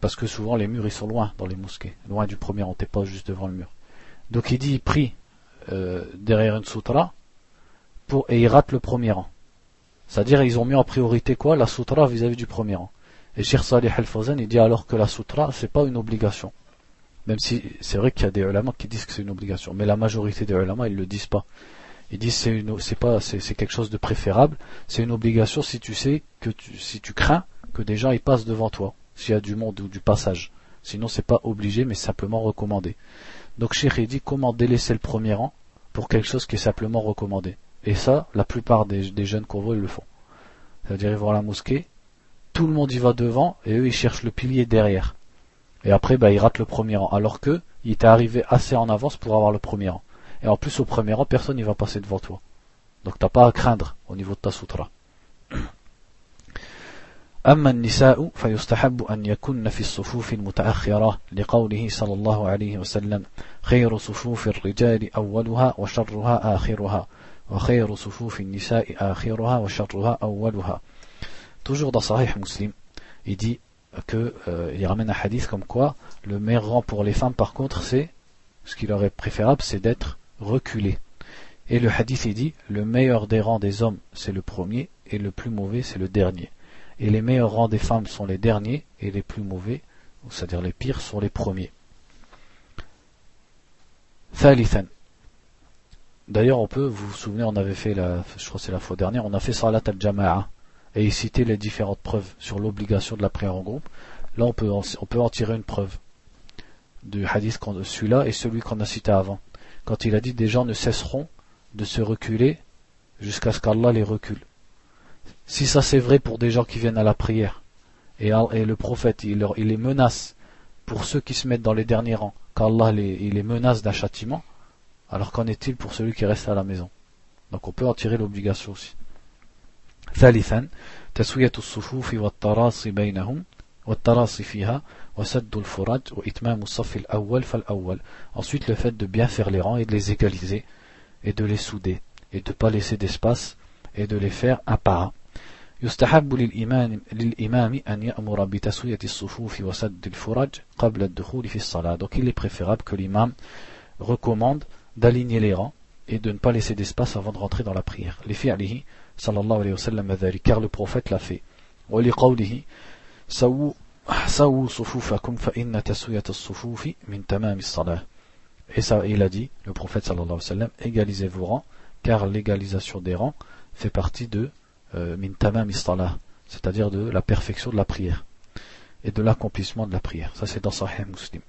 Parce que souvent les murs ils sont loin dans les mosquées, loin du premier rang, t'es pas juste devant le mur. Donc il dit il prie euh, derrière une sutra pour, et il rate le premier rang. C'est-à-dire ils ont mis en priorité quoi? La sutra vis-à-vis du premier rang. Et Shir Salih al-Fawzan il dit alors que la sutra c'est pas une obligation. Même si c'est vrai qu'il y a des ulama qui disent que c'est une obligation, mais la majorité des ulama ils le disent pas. Ils disent c'est c'est pas c'est quelque chose de préférable, c'est une obligation si tu sais que tu, si tu crains que des gens y passent devant toi, s'il y a du monde ou du passage. Sinon, c'est pas obligé, mais simplement recommandé. Donc, Cheikh dit comment délaisser le premier rang pour quelque chose qui est simplement recommandé. Et ça, la plupart des, jeunes qu'on voit, ils le font. C'est-à-dire, ils vont à la mosquée, tout le monde y va devant, et eux, ils cherchent le pilier derrière. Et après, bah, ils ratent le premier rang. Alors que, il était arrivé assez en avance pour avoir le premier rang. Et en plus, au premier rang, personne n'y va passer devant toi. Donc, t'as pas à craindre au niveau de ta sutra. أما النساء فيستحب أن يكن في الصفوف المتأخرة لقوله صلى الله عليه وسلم خير صفوف الرجال أولها وشرها آخرها وخير صفوف النساء آخرها وشرها أولها Toujours dans Sahih Muslim, il dit que euh, il ramène un hadith comme quoi le meilleur rang pour les femmes par contre c'est ce qui leur est préférable c'est d'être reculé. Et le hadith il dit le meilleur des rangs des hommes c'est le premier et le plus mauvais c'est le dernier et les meilleurs rangs des femmes sont les derniers, et les plus mauvais, c'est-à-dire les pires, sont les premiers. D'ailleurs, on peut, vous vous souvenez, on avait fait, la, je crois c'est la fois dernière, on a fait Salat al-Jama'a, et il citait les différentes preuves sur l'obligation de la prière en groupe. Là, on peut, on peut en tirer une preuve du hadith, celui-là et celui qu'on a cité avant. Quand il a dit des gens ne cesseront de se reculer jusqu'à ce qu'Allah les recule. Si ça c'est vrai pour des gens qui viennent à la prière, et, le prophète il, les menace pour ceux qui se mettent dans les derniers rangs, qu'Allah les, il les menace d'un châtiment, alors qu'en est-il pour celui qui reste à la maison Donc on peut en tirer l'obligation aussi. ثالثا تسوية الصفوف والتراصي بينهم والتراصي فيها وسد الفرج وإتمام الصف الأول فالأول Ensuite le fait de bien faire les rangs et de les égaliser et de les souder et de ne pas laisser d'espace et de les faire un par un. يستحب للإمام, للإمام أن يأمر بتسوية الصفوف وسد الفرج قبل الدخول في الصلاة. Donc il est préférable que l'imam recommande d'aligner les rangs et de ne pas laisser d'espace avant de rentrer dans la prière. لفعله صلى الله عليه وسلم ذلك car le prophète l'a fait. ولقوله سووا سووا صفوفكم فإن تسوية الصفوف من تمام الصلاة. Et ça, il a dit, le prophète sallallahu alayhi wa sallam, égalisez vos rangs, car l'égalisation des rangs fait partie de euh, min tamam istalah, c'est-à-dire de la perfection de la prière et de l'accomplissement de la prière. Ça c'est dans Sahih Muslim.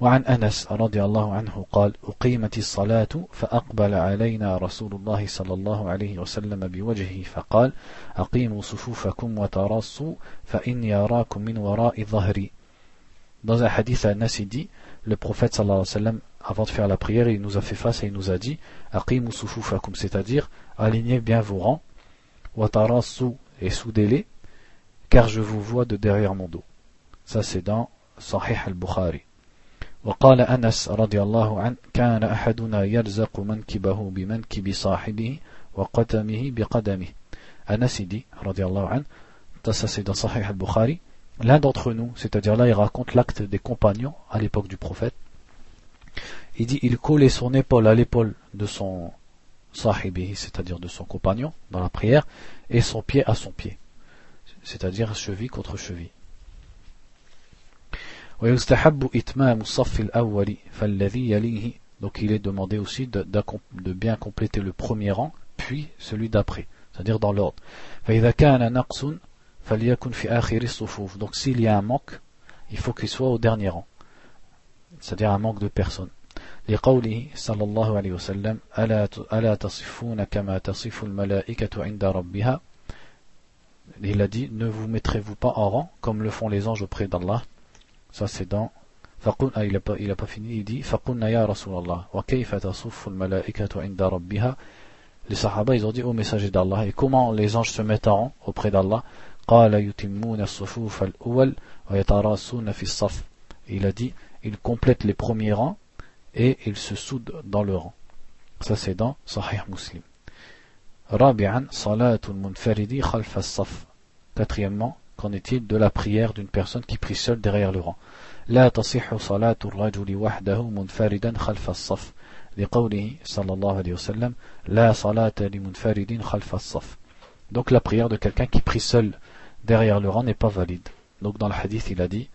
وعن أنس رضي الله عنه قال أقيمت الصلاة فأقبل علينا رسول الله صلى الله عليه وسلم بوجهه فقال أقيموا صفوفكم وتراصوا فإني أراكم من وراء ظهري Dans un hadith, Anas dit, le prophète sallallahu alayhi wa sallam, avant de faire la prière, il nous a fait face et il nous a dit, Aqimu sufufakum, c'est-à-dire, alignez bien vos rangs, watarasu et soudez-les, car je vous vois de derrière mon dos. Ça c'est dans Sahih al-Bukhari. وقال أنس رضي الله عنه كان أحدنا يرزق منكبه بمنكب صاحبه وقدمه بقدمه Anas dit, رضي الله عنه, ça c'est dans Sahih al-Bukhari, l'un d'entre nous, c'est-à-dire là il raconte l'acte des compagnons à l'époque du prophète, il dit il collait son épaule à l'épaule de son c'est-à-dire de son compagnon dans la prière, et son pied à son pied, c'est-à-dire cheville contre cheville. Donc il est demandé aussi de, de bien compléter le premier rang, puis celui d'après, c'est-à-dire dans l'ordre. Donc s'il y a un manque, il faut qu'il soit au dernier rang, c'est-à-dire un manque de personnes. لقوله صلى الله عليه وسلم ألا, ألا تصفون كما تصف الملائكة عند ربها Il a dit, ne vous mettrez-vous pas en rang comme le font les anges auprès d'Allah Ça c'est dans... Ah, il n'a pas, pas fini, il dit فَقُلْنَا يَا رَسُولَ اللَّهِ وَكَيْفَ تَصُفُّ الْمَلَائِكَةُ عِنْدَ رَبِّهَا Les sahaba, ils ont dit au messager d'Allah, et comment les anges se mettent en rang auprès d'Allah قال يتمون الصفوف الأول ويتراصون في الصف Il a dit, ils complètent les premiers rangs et ils se soudent dans le rang. Ça c'est dans Sahih Muslim. رابعا صلاة المنفرد خلف الصف. Quatrièmement, qu'en est-il de la prière d'une personne qui prie seule derrière le rang لا تصح صلاة الرجل وحده منفردا خلف الصف لقوله صلى الله عليه وسلم لا صلاة لمنفرد خلف الصف Donc la prière de quelqu'un qui prie seul derrière le rang n'est pas valide. Donc dans le hadith il a dit,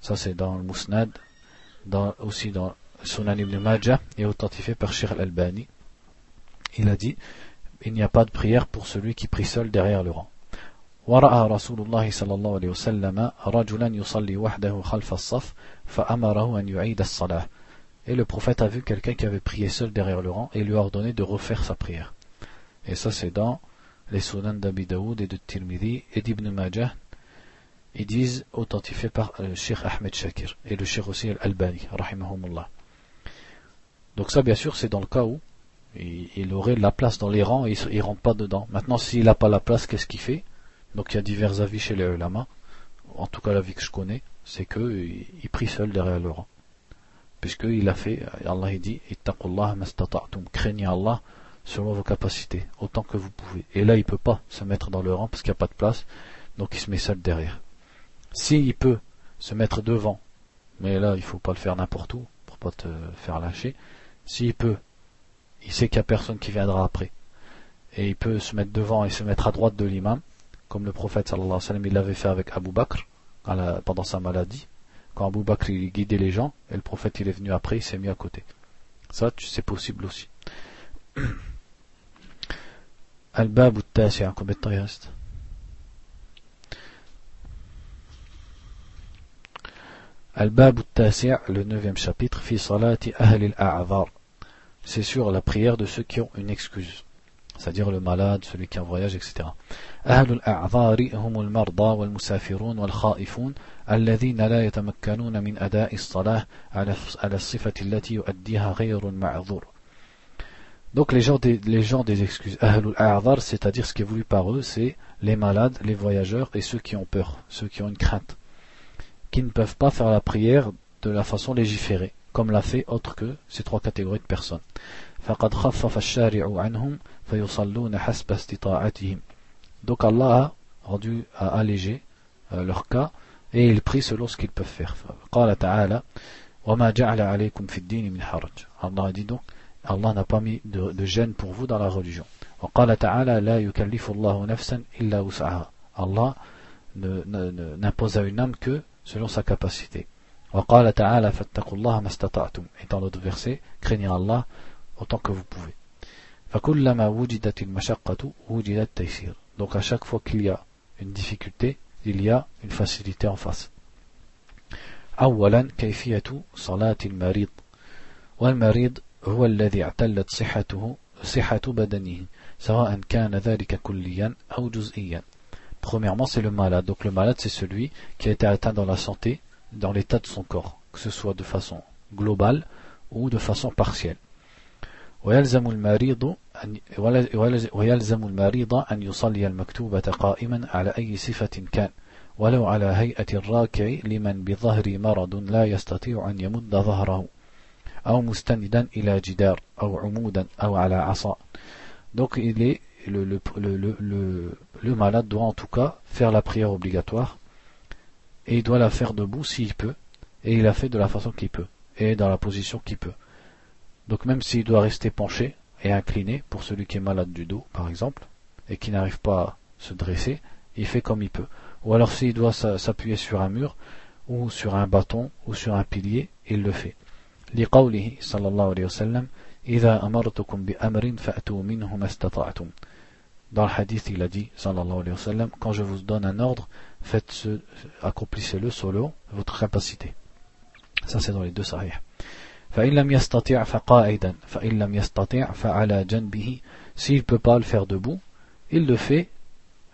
ça c'est dans le Musnad, dans, aussi dans Sunan ibn Majah et authentifié par Shir al-Albani. Il a dit il n'y a pas de prière pour celui qui prie seul derrière le rang. ورأى رسول الله صلى الله عليه وسلم رجلا يصلي وحده خلف الصف فأمره أن يعيد الصلاة Et le prophète a vu quelqu'un qui avait prié seul derrière le rang et lui a ordonné de refaire sa prière. Et ça c'est dans les Sunan d'Abi Daoud et de Tirmidhi et d'Ibn Majah. Ils disent authentifié par le Sheikh Ahmed Shakir et le Sheikh aussi Al-Albani, rahimahumullah. Donc ça, bien sûr, c'est dans le cas où il aurait la place dans les rangs et il ne rentre pas dedans. Maintenant, s'il n'a pas la place, qu'est-ce qu'il fait? Donc il y a divers avis chez les ulama. En tout cas, l'avis que je connais, c'est qu'il prie seul derrière le rang. Puisqu'il a fait, Allah il dit, craignez Allah selon vos capacités, autant que vous pouvez. Et là, il ne peut pas se mettre dans le rang parce qu'il n'y a pas de place, donc il se met seul derrière. S'il peut se mettre devant, mais là, il ne faut pas le faire n'importe où, pour pas te faire lâcher, s'il peut, il sait qu'il n'y a personne qui viendra après. Et il peut se mettre devant et se mettre à droite de l'imam, comme le prophète sallallahu alayhi wa sallam, il l'avait fait avec Abu Bakr pendant sa maladie. Quand Abu Bakr il guidait les gens, et le prophète il est venu après, il s'est mis à côté. Ça, c'est possible aussi. Al-Bab combien de temps il reste? Al-Bab le neuvième chapitre, fi c'est sur la prière de ceux qui ont une excuse. c'est-à-dire le malade, celui qui est en voyage, etc. أهل الأعذار هم المرضى والمسافرون والخائفون الذين لا يتمكنون من أداء الصلاة على الصفة التي يؤديها غير المعذور Donc les gens des, les gens des excuses, Ahlul A'adhar, c'est-à-dire ce qui est voulu par eux, c'est les malades, les voyageurs et ceux qui ont peur, ceux qui ont une crainte, qui ne peuvent pas faire la prière de la façon légiférée, comme l'a fait autre que ces trois catégories de personnes. Donc Allah a rendu à alléger euh, leur cas et ils prient selon ce qu'ils peuvent faire. Allah a dit donc Allah n'a pas mis de, de, gêne pour vous dans la religion. Allah n'impose à une âme que selon sa capacité. وقال الله ما استطعتم et dans l'autre verset craignez Allah autant que vous pouvez. Donc à chaque fois qu'il y a une difficulté, il y a une facilité en face. أولا كيفية صلاة المريض والمريض هو الذي اعتلت صحته صحة بدنه سواء كان ذلك كليا أو جزئيا Premièrement, c'est le malade. Donc le malade, c'est celui qui a été atteint dans la santé, dans l'état de son corps, que ce soit de façon globale ou de façon partielle. ويلزم المريض أن ويلزم المريض أن يصلي المكتوبة قائما على أي صفة كان ولو على هيئة الراكع لمن بظهر مرض لا يستطيع أن يمد ظهره أو مستندا إلى جدار أو عمودا أو على عصا donc il est le, le, le, le, le malade doit en tout cas faire la prière obligatoire et il doit la faire debout s'il peut et il la fait de la façon qu'il peut et dans la position qu'il peut Donc même s'il doit rester penché et incliné, pour celui qui est malade du dos par exemple, et qui n'arrive pas à se dresser, il fait comme il peut. Ou alors s'il doit s'appuyer sur un mur, ou sur un bâton, ou sur un pilier, il le fait. Dans le hadith, il a dit, sallallahu alayhi quand je vous donne un ordre, faites accomplissez-le selon votre capacité. Ça, c'est dans les deux sahih. S'il ne peut pas le faire debout, il le fait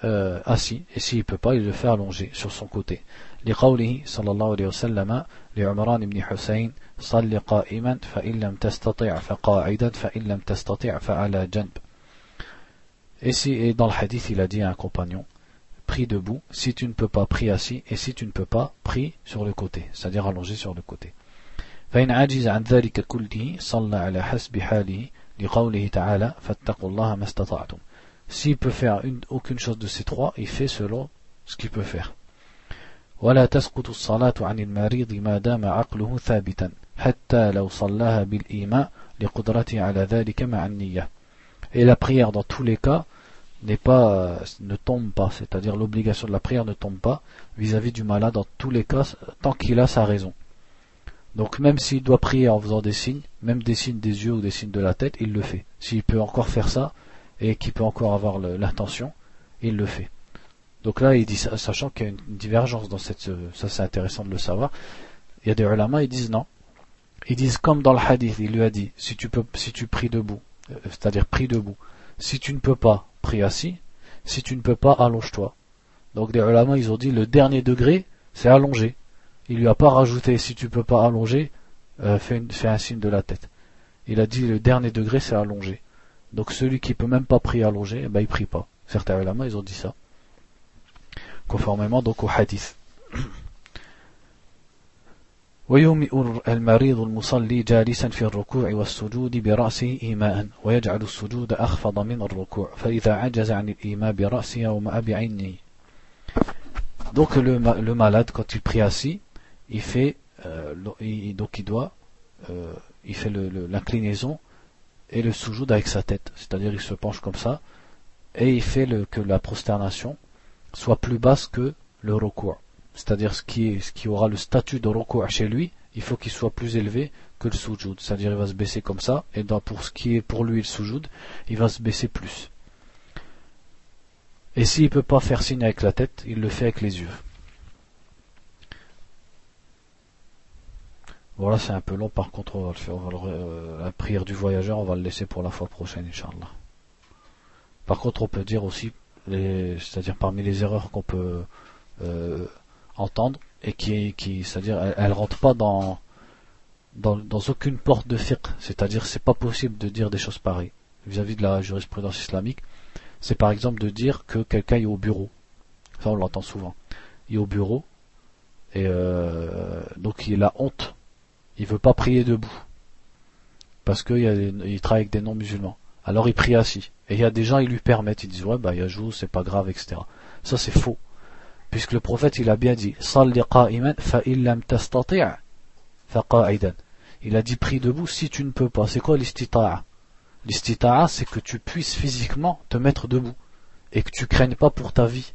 euh, assis, et s'il ne peut pas, il le fait allongé sur son côté. لقوله صلى الله عليه وسلم لعمران بن حسين صل قائما فإن لم تستطع فقاعدا فإن لم تستطع فعلى جنب et, si, et dans le hadith il a dit à un compagnon prie debout si tu ne peux pas prie assis et si tu ne peux pas prie sur le côté c'est à dire allongé sur le côté فإن عجز عن ذلك كله صلى على حسب حاله لقوله تعالى فاتقوا الله ما استطعتم S'il peut faire une, aucune chose de ces trois, il fait selon ce qu'il peut faire. ولا تسقط الصلاة عن المريض ما دام عقله ثابتا حتى لو صلاها بالإيماء لقدرته على ذلك مع النية. Et la prière dans tous les cas n'est pas, ne tombe pas, c'est-à-dire l'obligation de la prière ne tombe pas vis-à-vis -vis du malade dans tous les cas tant qu'il a sa raison. Donc même s'il doit prier en faisant des signes, même des signes des yeux ou des signes de la tête, il le fait. S'il peut encore faire ça et qu'il peut encore avoir l'intention, il le fait. Donc là, il dit, sachant qu'il y a une divergence dans cette, ça c'est intéressant de le savoir. Il y a des ulama, ils disent non. Ils disent comme dans le hadith, il lui a dit, si tu peux, si tu pries debout, euh, c'est-à-dire prie debout. Si tu ne peux pas, prie assis. Si tu ne peux pas, allonge-toi. Donc des ulama, ils ont dit, le dernier degré, c'est allonger il lui a pas rajouté si tu peux pas allonger, euh, fais, un signe de la tête. Il a dit le dernier degré c'est allonger. Donc celui qui peut même pas prier allongé, eh ben il prie pas. Certains ulama ils ont dit ça. Conformément donc au hadith. ويومئ المريض المصلي جالسا في الركوع والسجود برأسه إيماء ويجعل السجود أخفض من الركوع فإذا عجز عن الإيماء برأسه أو بعينه Donc le, le malade quand il prie assis il fait euh, donc il doit euh, il fait l'inclinaison et le soujoud avec sa tête, c'est-à-dire il se penche comme ça et il fait le, que la prosternation soit plus basse que le recours, c'est-à-dire ce qui ce qui aura le statut de recours chez lui, il faut qu'il soit plus élevé que le soujoud, c'est-à-dire il va se baisser comme ça et pour ce qui est pour lui le soujoud, il va se baisser plus. Et s'il ne peut pas faire signe avec la tête, il le fait avec les yeux. Voilà, c'est un peu long, par contre, on va le faire, euh, la prière du voyageur, on va le laisser pour la fois prochaine, Inch'Allah. Par contre, on peut dire aussi, c'est-à-dire parmi les erreurs qu'on peut euh, entendre et qui, qui c'est-à-dire, elles, ne rentrent pas dans, dans, aucune porte de fiqh. C'est-à-dire, c'est pas possible de dire des choses pareilles vis-à-vis de la jurisprudence islamique. C'est par exemple de dire que quelqu'un est au bureau. Ça, on l'entend souvent. Il est au bureau et euh, donc il a honte. Il veut pas prier debout parce qu'il travaille avec des non-musulmans. Alors il prie assis. Et il y a des gens, ils lui permettent, ils disent ouais bah joue, c'est pas grave, etc. Ça c'est faux. Puisque le prophète il a bien dit Il a dit prie debout si tu ne peux pas. C'est quoi l'istita'a? L'istita'a c'est que tu puisses physiquement te mettre debout et que tu craignes pas pour ta vie.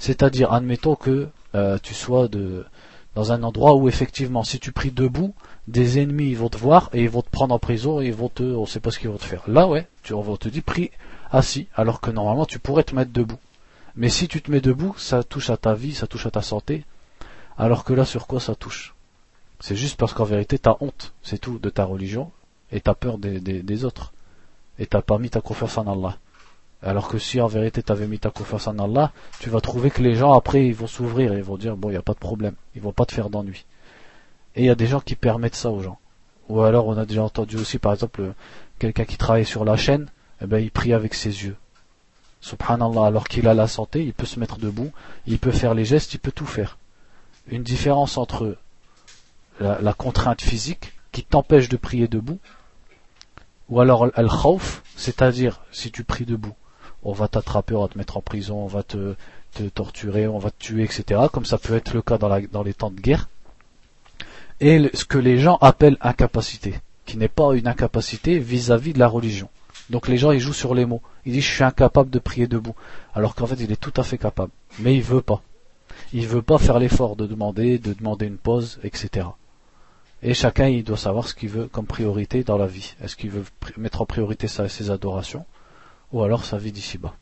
C'est-à-dire, admettons que euh, tu sois de, dans un endroit où effectivement, si tu pries debout, des ennemis vont te voir et ils vont te prendre en prison et ils vont te, on sait pas ce qu'ils vont te faire. Là, ouais, tu, on te dit prie assis, alors que normalement tu pourrais te mettre debout. Mais si tu te mets debout, ça touche à ta vie, ça touche à ta santé, alors que là, sur quoi ça touche? C'est juste parce qu'en vérité, tu as honte, c'est tout, de ta religion, et tu as peur des, autres. Et t'as pas mis ta confiance en Allah. Alors que si en vérité tu avais mis ta confiance en Allah, tu vas trouver que les gens après ils vont s'ouvrir et ils vont dire bon il n'y a pas de problème, ils vont pas te faire d'ennui. Et il y a des gens qui permettent ça aux gens. Ou alors on a déjà entendu aussi par exemple quelqu'un qui travaille sur la chaîne, eh ben il prie avec ses yeux. Subhanallah, alors qu'il a la santé, il peut se mettre debout, il peut faire les gestes, il peut tout faire. Une différence entre la, contrainte physique qui t'empêche de prier debout, ou alors al-khawf, c'est-à-dire si tu pries debout on va t'attraper, on va te mettre en prison, on va te, torturer, on va te tuer, etc. Comme ça peut être le cas dans, les temps de guerre. Et ce que les gens appellent incapacité, qui n'est pas une incapacité vis-à-vis de la religion. Donc les gens ils jouent sur les mots. Ils disent je suis incapable de prier debout, alors qu'en fait il est tout à fait capable, mais il veut pas. Il veut pas faire l'effort de demander, de demander une pause, etc. Et chacun il doit savoir ce qu'il veut comme priorité dans la vie. Est-ce qu'il veut mettre en priorité ses adorations ou alors sa vie d'ici-bas.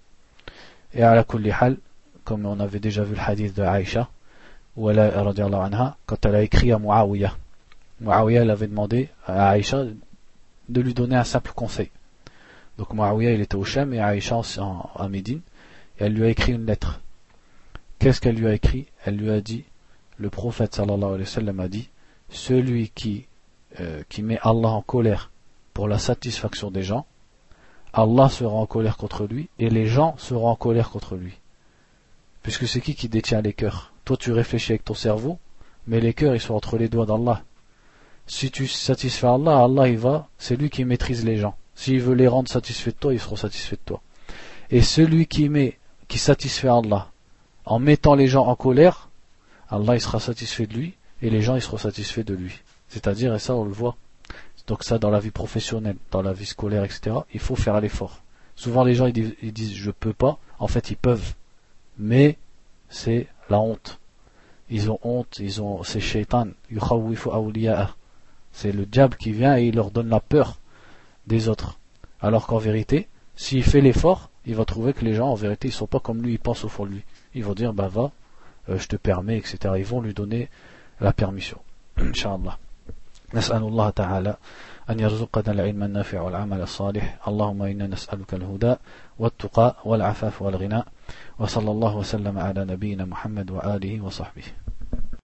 Et à la hal, comme on avait déjà vu le hadith de Aïcha, où elle a, anha, quand elle a écrit à Muawiyah, Muawiyah elle avait demandé à Aïcha de lui donner un simple conseil. Donc Muawiyah il était au Shem et Aïcha à Médine, et elle lui a écrit une lettre. Qu'est-ce qu'elle lui a écrit? Elle lui a dit, le prophète sallallahu alayhi wa sallam a dit, celui qui, euh, qui met Allah en colère pour la satisfaction des gens, Allah sera en colère contre lui et les gens seront en colère contre lui. Puisque c'est qui qui détient les cœurs? Toi tu réfléchis avec ton cerveau, mais les cœurs ils sont entre les doigts d'Allah. Si tu satisfais Allah, Allah il va, c'est lui qui maîtrise les gens. S'il veut les rendre satisfaits de toi, ils seront satisfaits de toi. Et celui qui met, qui satisfait Allah, en mettant les gens en colère, Allah il sera satisfait de lui et les gens ils seront satisfaits de lui. C'est-à-dire, et ça on le voit, donc ça, dans la vie professionnelle, dans la vie scolaire, etc., il faut faire l'effort. Souvent, les gens, ils disent, ils disent, je peux pas. En fait, ils peuvent. Mais, c'est la honte. Ils ont honte, ils ont, c'est shaitan. C'est le diable qui vient et il leur donne la peur des autres. Alors qu'en vérité, s'il fait l'effort, il va trouver que les gens, en vérité, ils sont pas comme lui, ils pensent au fond de lui. Ils vont dire, bah va, euh, je te permets, etc. Ils vont lui donner la permission. Inch'Allah. نسأل الله تعالى أن يرزقنا العلم النافع والعمل الصالح اللهم إنا نسألك الهدى والتقى والعفاف والغنى وصلى الله وسلم على نبينا محمد وآله وصحبه